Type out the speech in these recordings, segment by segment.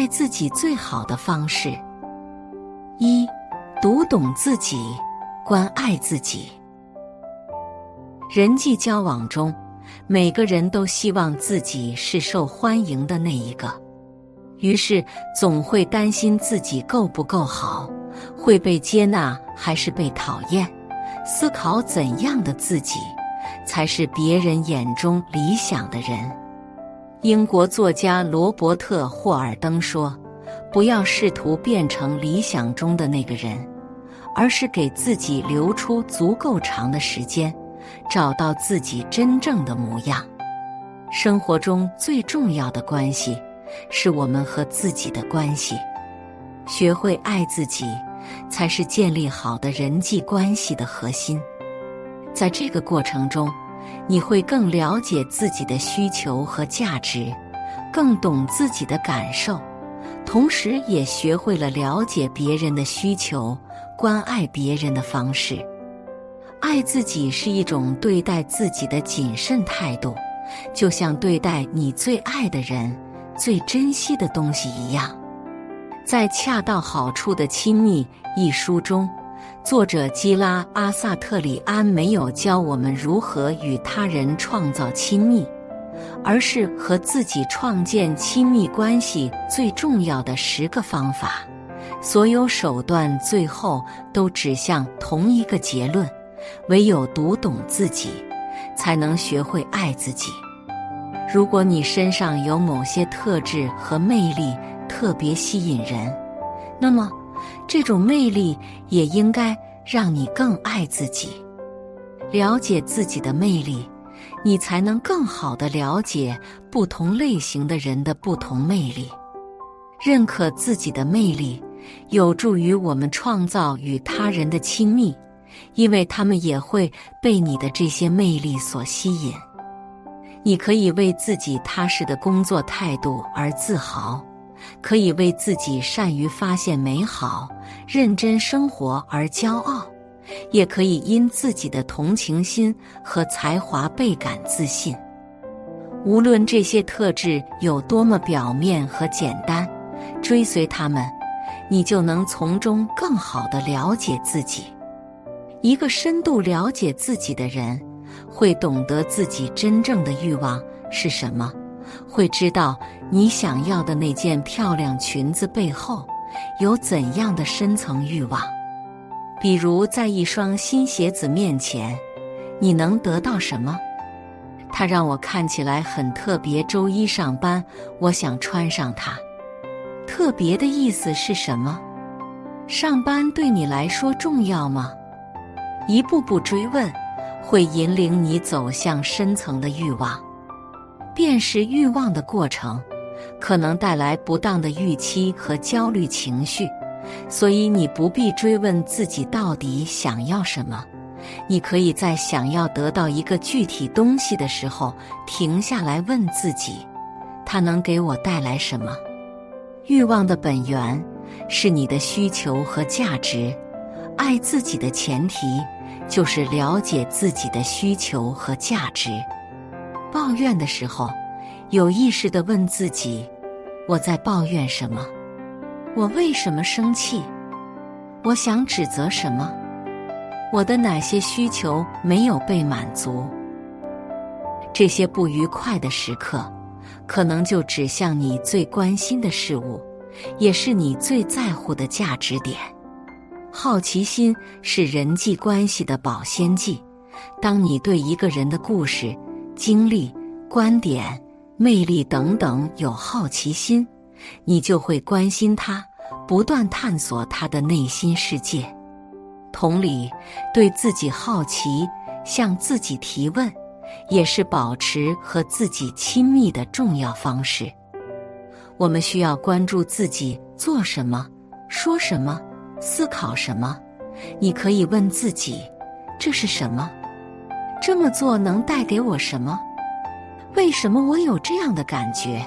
爱自己最好的方式：一、读懂自己，关爱自己。人际交往中，每个人都希望自己是受欢迎的那一个，于是总会担心自己够不够好，会被接纳还是被讨厌，思考怎样的自己才是别人眼中理想的人。英国作家罗伯特·霍尔登说：“不要试图变成理想中的那个人，而是给自己留出足够长的时间。”找到自己真正的模样。生活中最重要的关系，是我们和自己的关系。学会爱自己，才是建立好的人际关系的核心。在这个过程中，你会更了解自己的需求和价值，更懂自己的感受，同时也学会了了解别人的需求、关爱别人的方式。爱自己是一种对待自己的谨慎态度，就像对待你最爱的人、最珍惜的东西一样。在《恰到好处的亲密》一书中，作者基拉·阿萨特里安没有教我们如何与他人创造亲密，而是和自己创建亲密关系最重要的十个方法。所有手段最后都指向同一个结论。唯有读懂自己，才能学会爱自己。如果你身上有某些特质和魅力特别吸引人，那么这种魅力也应该让你更爱自己。了解自己的魅力，你才能更好的了解不同类型的人的不同魅力。认可自己的魅力，有助于我们创造与他人的亲密。因为他们也会被你的这些魅力所吸引。你可以为自己踏实的工作态度而自豪，可以为自己善于发现美好、认真生活而骄傲，也可以因自己的同情心和才华倍感自信。无论这些特质有多么表面和简单，追随他们，你就能从中更好的了解自己。一个深度了解自己的人，会懂得自己真正的欲望是什么，会知道你想要的那件漂亮裙子背后有怎样的深层欲望。比如，在一双新鞋子面前，你能得到什么？它让我看起来很特别。周一上班，我想穿上它。特别的意思是什么？上班对你来说重要吗？一步步追问，会引领你走向深层的欲望。辨识欲望的过程，可能带来不当的预期和焦虑情绪，所以你不必追问自己到底想要什么。你可以在想要得到一个具体东西的时候，停下来问自己：它能给我带来什么？欲望的本源是你的需求和价值。爱自己的前提。就是了解自己的需求和价值。抱怨的时候，有意识的问自己：我在抱怨什么？我为什么生气？我想指责什么？我的哪些需求没有被满足？这些不愉快的时刻，可能就指向你最关心的事物，也是你最在乎的价值点。好奇心是人际关系的保鲜剂。当你对一个人的故事、经历、观点、魅力等等有好奇心，你就会关心他，不断探索他的内心世界。同理，对自己好奇，向自己提问，也是保持和自己亲密的重要方式。我们需要关注自己做什么，说什么。思考什么？你可以问自己：这是什么？这么做能带给我什么？为什么我有这样的感觉？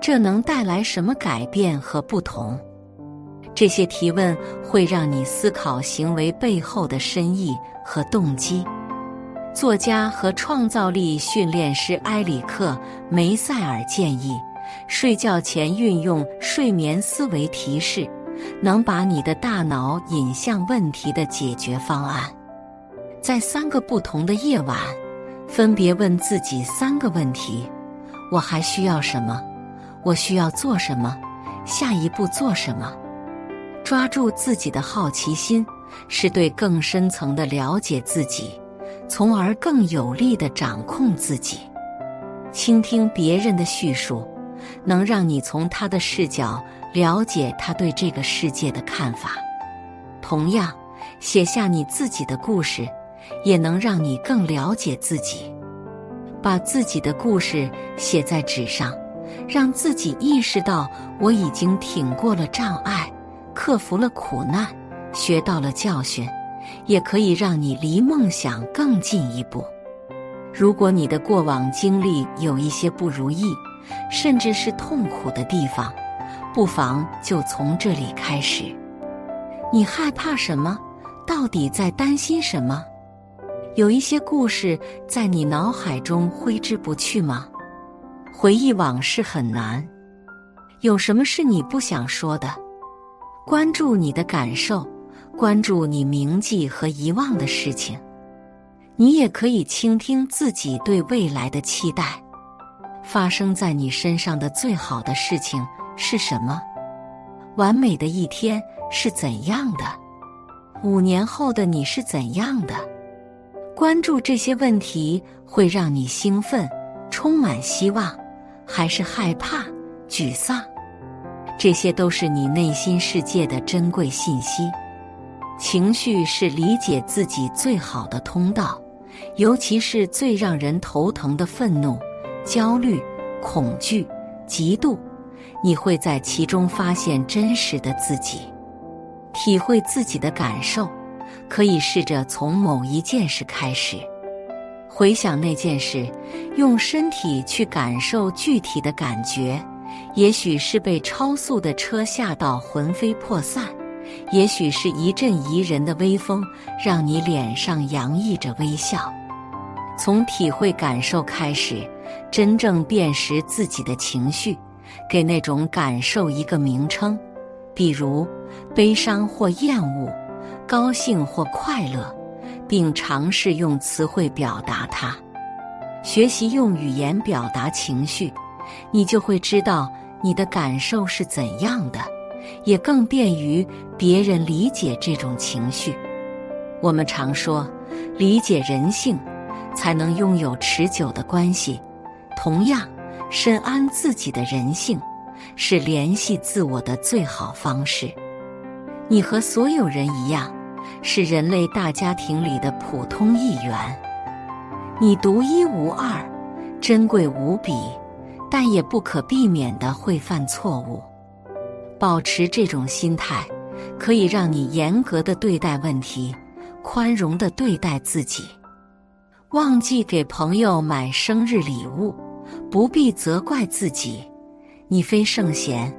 这能带来什么改变和不同？这些提问会让你思考行为背后的深意和动机。作家和创造力训练师埃里克·梅塞尔建议，睡觉前运用。睡眠思维提示，能把你的大脑引向问题的解决方案。在三个不同的夜晚，分别问自己三个问题：我还需要什么？我需要做什么？下一步做什么？抓住自己的好奇心，是对更深层的了解自己，从而更有力的掌控自己。倾听别人的叙述，能让你从他的视角了解他对这个世界的看法。同样，写下你自己的故事，也能让你更了解自己。把自己的故事写在纸上，让自己意识到我已经挺过了障碍。克服了苦难，学到了教训，也可以让你离梦想更进一步。如果你的过往经历有一些不如意，甚至是痛苦的地方，不妨就从这里开始。你害怕什么？到底在担心什么？有一些故事在你脑海中挥之不去吗？回忆往事很难，有什么是你不想说的？关注你的感受，关注你铭记和遗忘的事情。你也可以倾听自己对未来的期待。发生在你身上的最好的事情是什么？完美的一天是怎样的？五年后的你是怎样的？关注这些问题会让你兴奋、充满希望，还是害怕、沮丧？这些都是你内心世界的珍贵信息。情绪是理解自己最好的通道，尤其是最让人头疼的愤怒、焦虑、恐惧、嫉妒，你会在其中发现真实的自己，体会自己的感受。可以试着从某一件事开始，回想那件事，用身体去感受具体的感觉。也许是被超速的车吓到魂飞魄散，也许是一阵宜人的微风让你脸上洋溢着微笑。从体会感受开始，真正辨识自己的情绪，给那种感受一个名称，比如悲伤或厌恶，高兴或快乐，并尝试用词汇表达它。学习用语言表达情绪。你就会知道你的感受是怎样的，也更便于别人理解这种情绪。我们常说，理解人性，才能拥有持久的关系。同样，深谙自己的人性，是联系自我的最好方式。你和所有人一样，是人类大家庭里的普通一员。你独一无二，珍贵无比。但也不可避免的会犯错误。保持这种心态，可以让你严格的对待问题，宽容的对待自己。忘记给朋友买生日礼物，不必责怪自己。你非圣贤，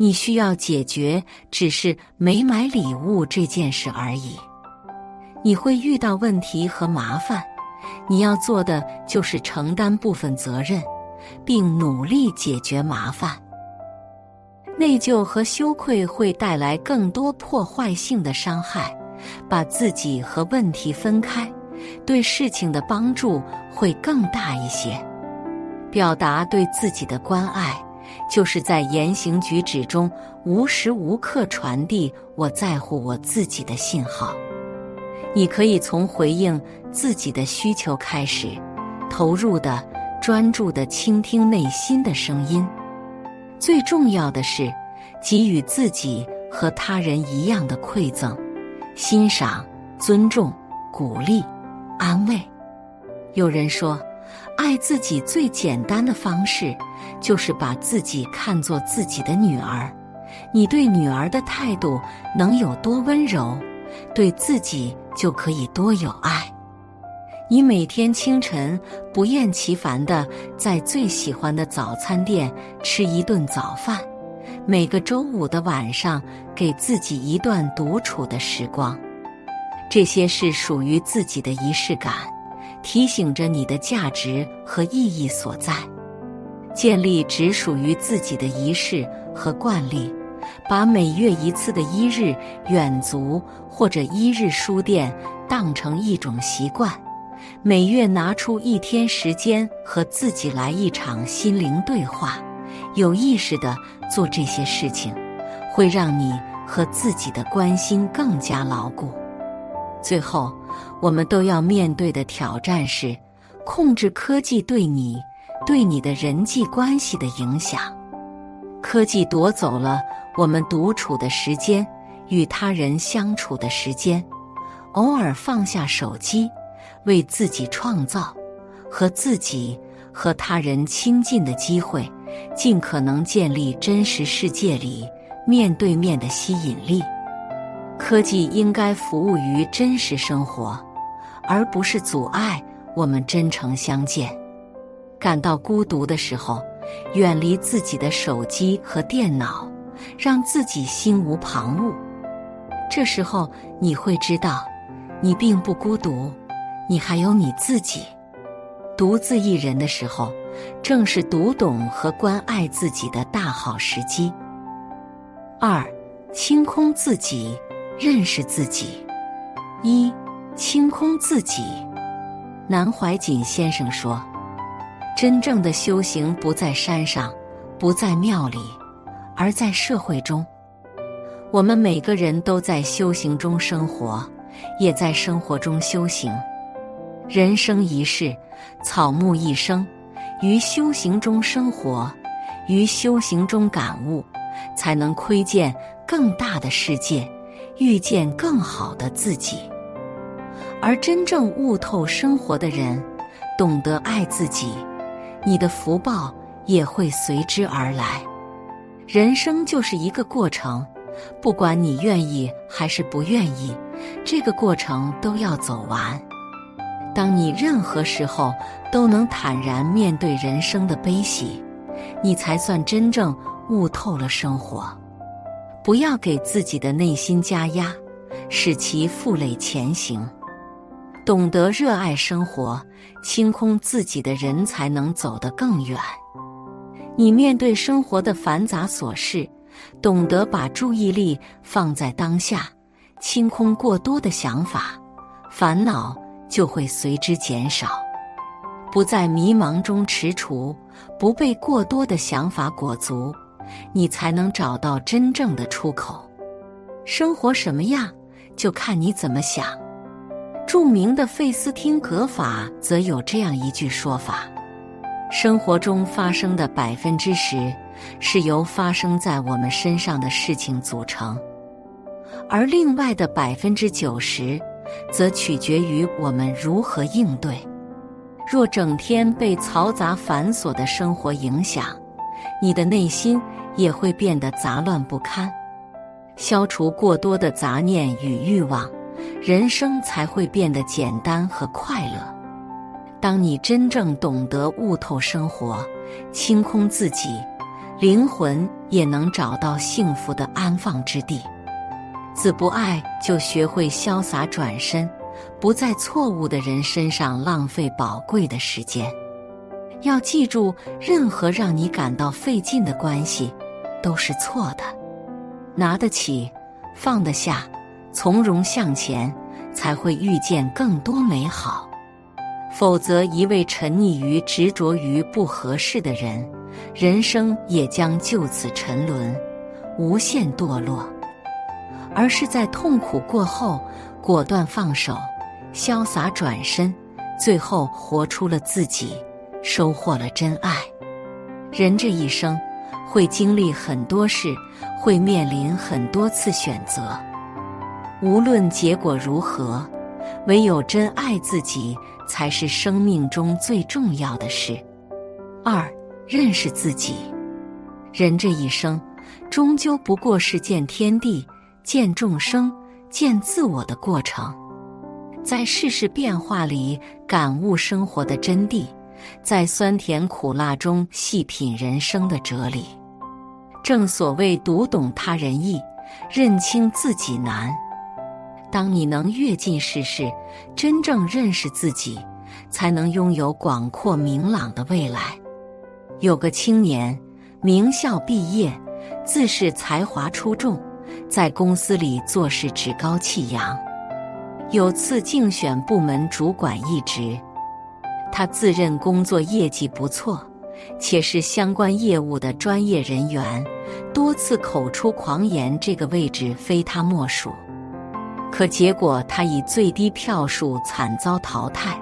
你需要解决只是没买礼物这件事而已。你会遇到问题和麻烦，你要做的就是承担部分责任。并努力解决麻烦。内疚和羞愧会带来更多破坏性的伤害。把自己和问题分开，对事情的帮助会更大一些。表达对自己的关爱，就是在言行举止中无时无刻传递我在乎我自己的信号。你可以从回应自己的需求开始，投入的。专注的倾听内心的声音，最重要的是给予自己和他人一样的馈赠、欣赏、尊重、鼓励、安慰。有人说，爱自己最简单的方式就是把自己看作自己的女儿。你对女儿的态度能有多温柔，对自己就可以多有爱。你每天清晨不厌其烦的在最喜欢的早餐店吃一顿早饭，每个周五的晚上给自己一段独处的时光，这些是属于自己的仪式感，提醒着你的价值和意义所在。建立只属于自己的仪式和惯例，把每月一次的一日远足或者一日书店当成一种习惯。每月拿出一天时间和自己来一场心灵对话，有意识的做这些事情，会让你和自己的关心更加牢固。最后，我们都要面对的挑战是控制科技对你、对你的人际关系的影响。科技夺走了我们独处的时间，与他人相处的时间。偶尔放下手机，为自己创造和自己和他人亲近的机会，尽可能建立真实世界里面对面的吸引力。科技应该服务于真实生活，而不是阻碍我们真诚相见。感到孤独的时候，远离自己的手机和电脑，让自己心无旁骛。这时候你会知道，你并不孤独，你还有你自己。独自一人的时候，正是读懂和关爱自己的大好时机。二，清空自己。认识自己，一清空自己。南怀瑾先生说：“真正的修行不在山上，不在庙里，而在社会中。我们每个人都在修行中生活，也在生活中修行。人生一世，草木一生，于修行中生活，于修行中感悟，才能窥见更大的世界。”遇见更好的自己，而真正悟透生活的人，懂得爱自己，你的福报也会随之而来。人生就是一个过程，不管你愿意还是不愿意，这个过程都要走完。当你任何时候都能坦然面对人生的悲喜，你才算真正悟透了生活。不要给自己的内心加压，使其负累前行。懂得热爱生活，清空自己的人才能走得更远。你面对生活的繁杂琐事，懂得把注意力放在当下，清空过多的想法，烦恼就会随之减少。不在迷茫中踟蹰，不被过多的想法裹足。你才能找到真正的出口。生活什么样，就看你怎么想。著名的费斯汀格法则有这样一句说法：生活中发生的百分之十，是由发生在我们身上的事情组成，而另外的百分之九十，则取决于我们如何应对。若整天被嘈杂繁琐的生活影响，你的内心。也会变得杂乱不堪。消除过多的杂念与欲望，人生才会变得简单和快乐。当你真正懂得悟透生活，清空自己，灵魂也能找到幸福的安放之地。子不爱，就学会潇洒转身，不在错误的人身上浪费宝贵的时间。要记住，任何让你感到费劲的关系。都是错的，拿得起，放得下，从容向前，才会遇见更多美好。否则，一味沉溺于执着于不合适的人，人生也将就此沉沦，无限堕落。而是在痛苦过后，果断放手，潇洒转身，最后活出了自己，收获了真爱。人这一生。会经历很多事，会面临很多次选择。无论结果如何，唯有真爱自己才是生命中最重要的事。二，认识自己。人这一生，终究不过是见天地、见众生、见自我的过程，在世事变化里感悟生活的真谛，在酸甜苦辣中细品人生的哲理。正所谓读懂他人意，认清自己难。当你能阅尽世事，真正认识自己，才能拥有广阔明朗的未来。有个青年，名校毕业，自恃才华出众，在公司里做事趾高气扬。有次竞选部门主管一职，他自认工作业绩不错，且是相关业务的专业人员，多次口出狂言，这个位置非他莫属。可结果他以最低票数惨遭淘汰。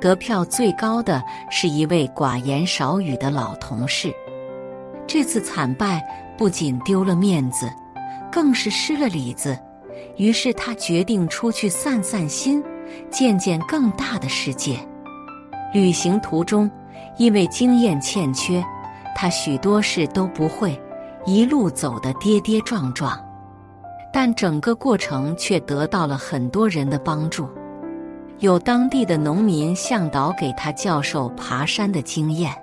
得票最高的是一位寡言少语的老同事。这次惨败不仅丢了面子，更是失了里子。于是他决定出去散散心，见见更大的世界。旅行途中，因为经验欠缺，他许多事都不会，一路走得跌跌撞撞。但整个过程却得到了很多人的帮助。有当地的农民向导给他教授爬山的经验，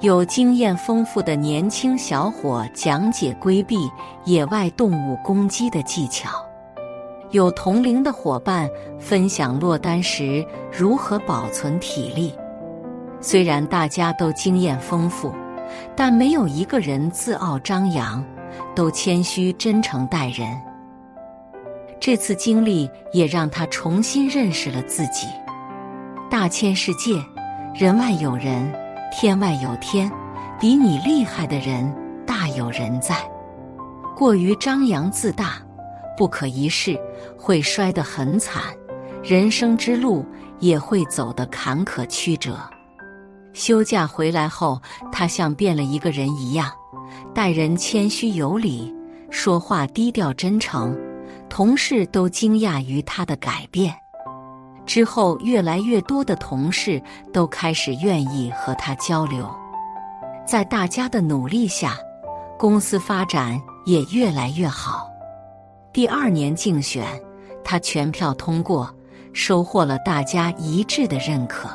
有经验丰富的年轻小伙讲解规避野外动物攻击的技巧，有同龄的伙伴分享落单时如何保存体力。虽然大家都经验丰富，但没有一个人自傲张扬，都谦虚真诚待人。这次经历也让他重新认识了自己。大千世界，人外有人，天外有天，比你厉害的人大有人在。过于张扬自大，不可一世，会摔得很惨，人生之路也会走得坎坷曲折。休假回来后，他像变了一个人一样，待人谦虚有礼，说话低调真诚。同事都惊讶于他的改变，之后越来越多的同事都开始愿意和他交流，在大家的努力下，公司发展也越来越好。第二年竞选，他全票通过，收获了大家一致的认可。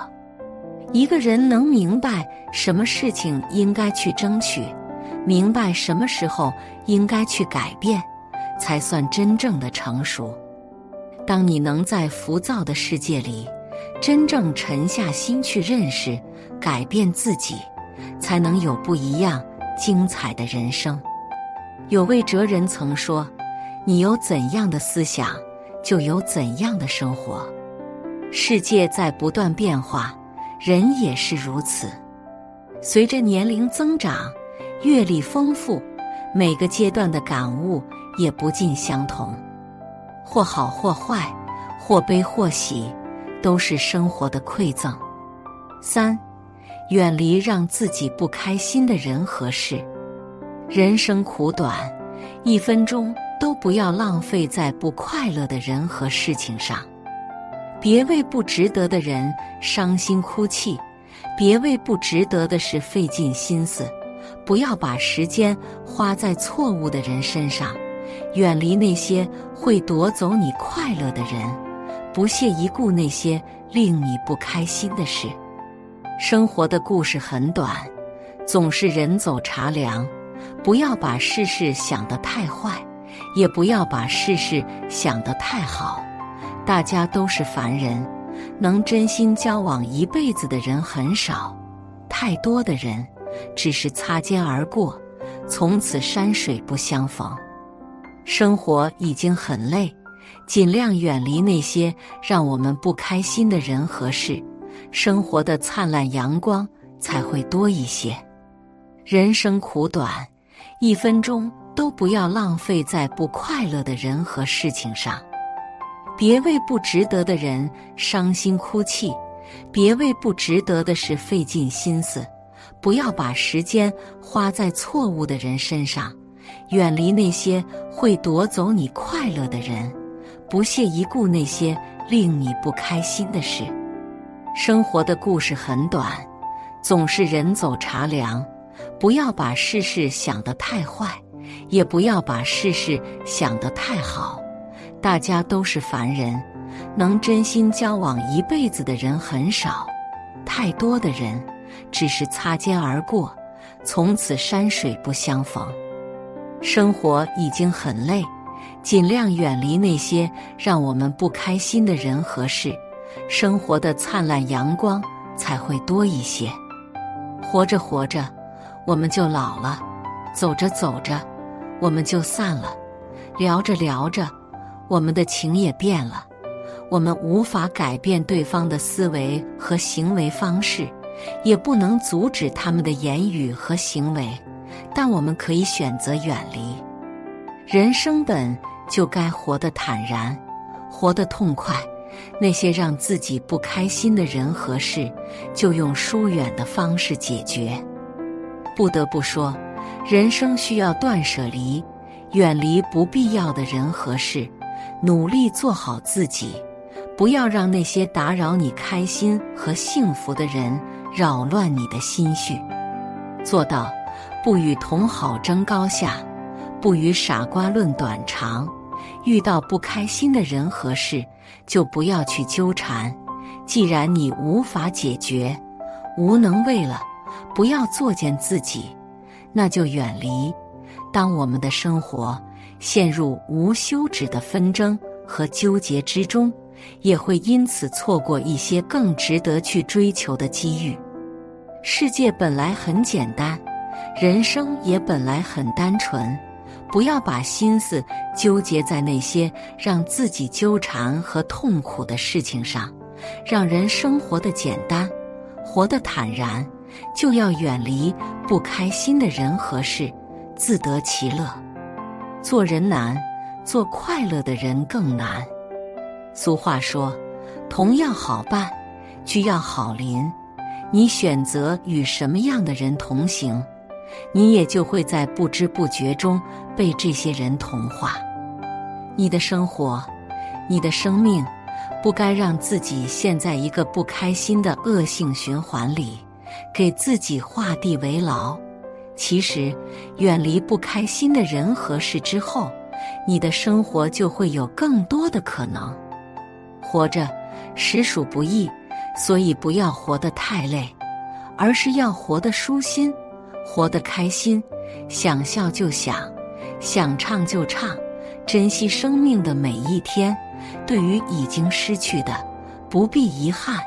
一个人能明白什么事情应该去争取，明白什么时候应该去改变。才算真正的成熟。当你能在浮躁的世界里，真正沉下心去认识、改变自己，才能有不一样、精彩的人生。有位哲人曾说：“你有怎样的思想，就有怎样的生活。”世界在不断变化，人也是如此。随着年龄增长，阅历丰富，每个阶段的感悟。也不尽相同，或好或坏，或悲或喜，都是生活的馈赠。三，远离让自己不开心的人和事。人生苦短，一分钟都不要浪费在不快乐的人和事情上。别为不值得的人伤心哭泣，别为不值得的事费尽心思，不要把时间花在错误的人身上。远离那些会夺走你快乐的人，不屑一顾那些令你不开心的事。生活的故事很短，总是人走茶凉。不要把事事想得太坏，也不要把事事想得太好。大家都是凡人，能真心交往一辈子的人很少，太多的人只是擦肩而过，从此山水不相逢。生活已经很累，尽量远离那些让我们不开心的人和事，生活的灿烂阳光才会多一些。人生苦短，一分钟都不要浪费在不快乐的人和事情上。别为不值得的人伤心哭泣，别为不值得的事费尽心思，不要把时间花在错误的人身上。远离那些会夺走你快乐的人，不屑一顾那些令你不开心的事。生活的故事很短，总是人走茶凉。不要把事事想得太坏，也不要把事事想得太好。大家都是凡人，能真心交往一辈子的人很少，太多的人只是擦肩而过，从此山水不相逢。生活已经很累，尽量远离那些让我们不开心的人和事，生活的灿烂阳光才会多一些。活着活着。我们就老了；走着走着，我们就散了；聊着聊着，我们的情也变了。我们无法改变对方的思维和行为方式，也不能阻止他们的言语和行为，但我们可以选择远离。人生本就该活得坦然，活得痛快。那些让自己不开心的人和事，就用疏远的方式解决。不得不说，人生需要断舍离，远离不必要的人和事，努力做好自己。不要让那些打扰你开心和幸福的人扰乱你的心绪，做到不与同好争高下，不与傻瓜论短长。遇到不开心的人和事，就不要去纠缠。既然你无法解决，无能为了，不要作践自己，那就远离。当我们的生活陷入无休止的纷争和纠结之中。也会因此错过一些更值得去追求的机遇。世界本来很简单，人生也本来很单纯。不要把心思纠结在那些让自己纠缠和痛苦的事情上，让人生活的简单，活得坦然，就要远离不开心的人和事，自得其乐。做人难，做快乐的人更难。俗话说：“同样好伴，需要好邻。”你选择与什么样的人同行，你也就会在不知不觉中被这些人同化。你的生活，你的生命，不该让自己陷在一个不开心的恶性循环里，给自己画地为牢。其实，远离不开心的人和事之后，你的生活就会有更多的可能。活着实属不易，所以不要活得太累，而是要活得舒心，活得开心，想笑就想，想唱就唱，珍惜生命的每一天。对于已经失去的，不必遗憾，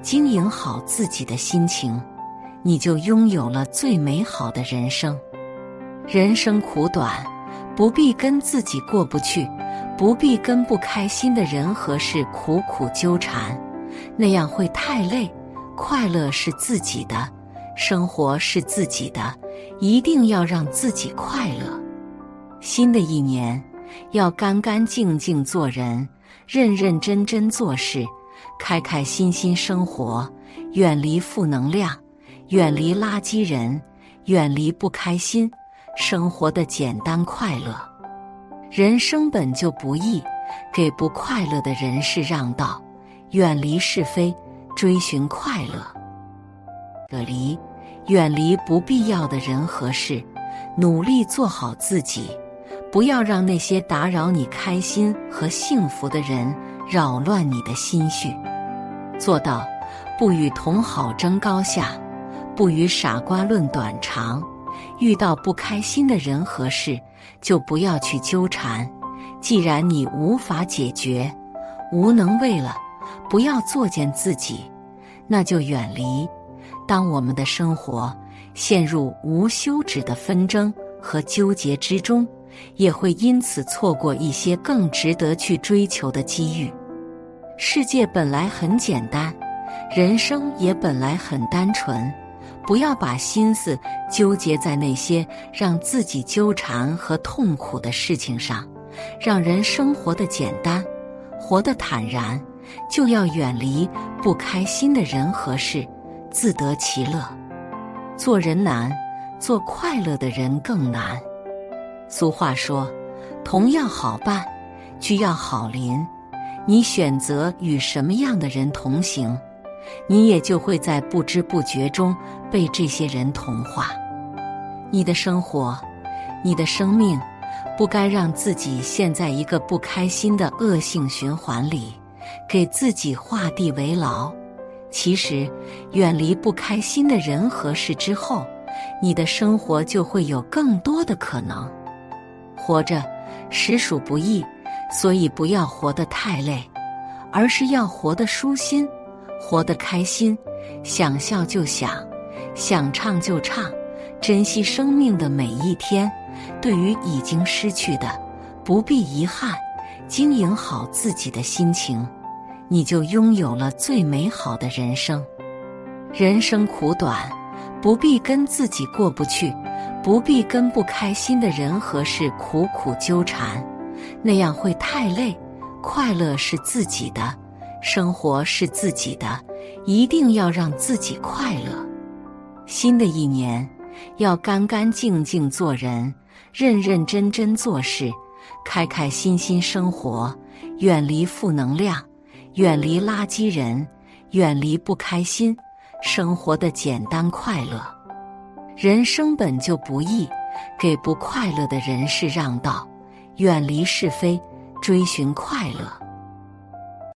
经营好自己的心情，你就拥有了最美好的人生。人生苦短，不必跟自己过不去。不必跟不开心的人和事苦苦纠缠，那样会太累。快乐是自己的，生活是自己的，一定要让自己快乐。新的一年，要干干净净做人，认认真真做事，开开心心生活，远离负能量，远离垃圾人，远离不开心，生活的简单快乐。人生本就不易，给不快乐的人事让道，远离是非，追寻快乐。隔离，远离不必要的人和事，努力做好自己，不要让那些打扰你开心和幸福的人扰乱你的心绪。做到不与同好争高下，不与傻瓜论短长。遇到不开心的人和事，就不要去纠缠。既然你无法解决，无能为了，不要作践自己，那就远离。当我们的生活陷入无休止的纷争和纠结之中，也会因此错过一些更值得去追求的机遇。世界本来很简单，人生也本来很单纯。不要把心思纠结在那些让自己纠缠和痛苦的事情上，让人生活的简单，活得坦然，就要远离不开心的人和事，自得其乐。做人难，做快乐的人更难。俗话说：“同样好伴，需要好邻。”你选择与什么样的人同行？你也就会在不知不觉中被这些人同化。你的生活，你的生命，不该让自己陷在一个不开心的恶性循环里，给自己画地为牢。其实，远离不开心的人和事之后，你的生活就会有更多的可能。活着实属不易，所以不要活得太累，而是要活得舒心。活得开心，想笑就想，想唱就唱，珍惜生命的每一天。对于已经失去的，不必遗憾，经营好自己的心情，你就拥有了最美好的人生。人生苦短，不必跟自己过不去，不必跟不开心的人和事苦苦纠缠，那样会太累。快乐是自己的，生活是自己的，一定要让自己快乐。新的一年，要干干净净做人，认认真真做事，开开心心生活，远离负能量，远离垃圾人，远离不开心，生活的简单快乐。人生本就不易，给不快乐的人事让道，远离是非。追寻快乐。